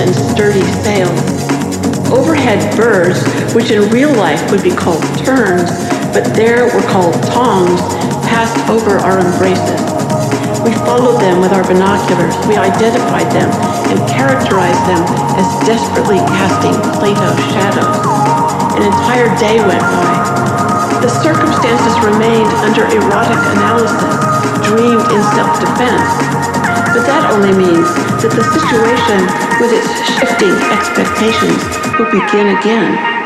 and sturdy sails. Overhead birds, which in real life would be called terns, but there were called tongs, passed over our embraces. We followed them with our binoculars. We identified them and characterized them as desperately casting Plato's shadows. An entire day went by. The circumstances remained under erotic analysis, dreamed in self-defense. But that only means that the situation with its shifting expectations will begin again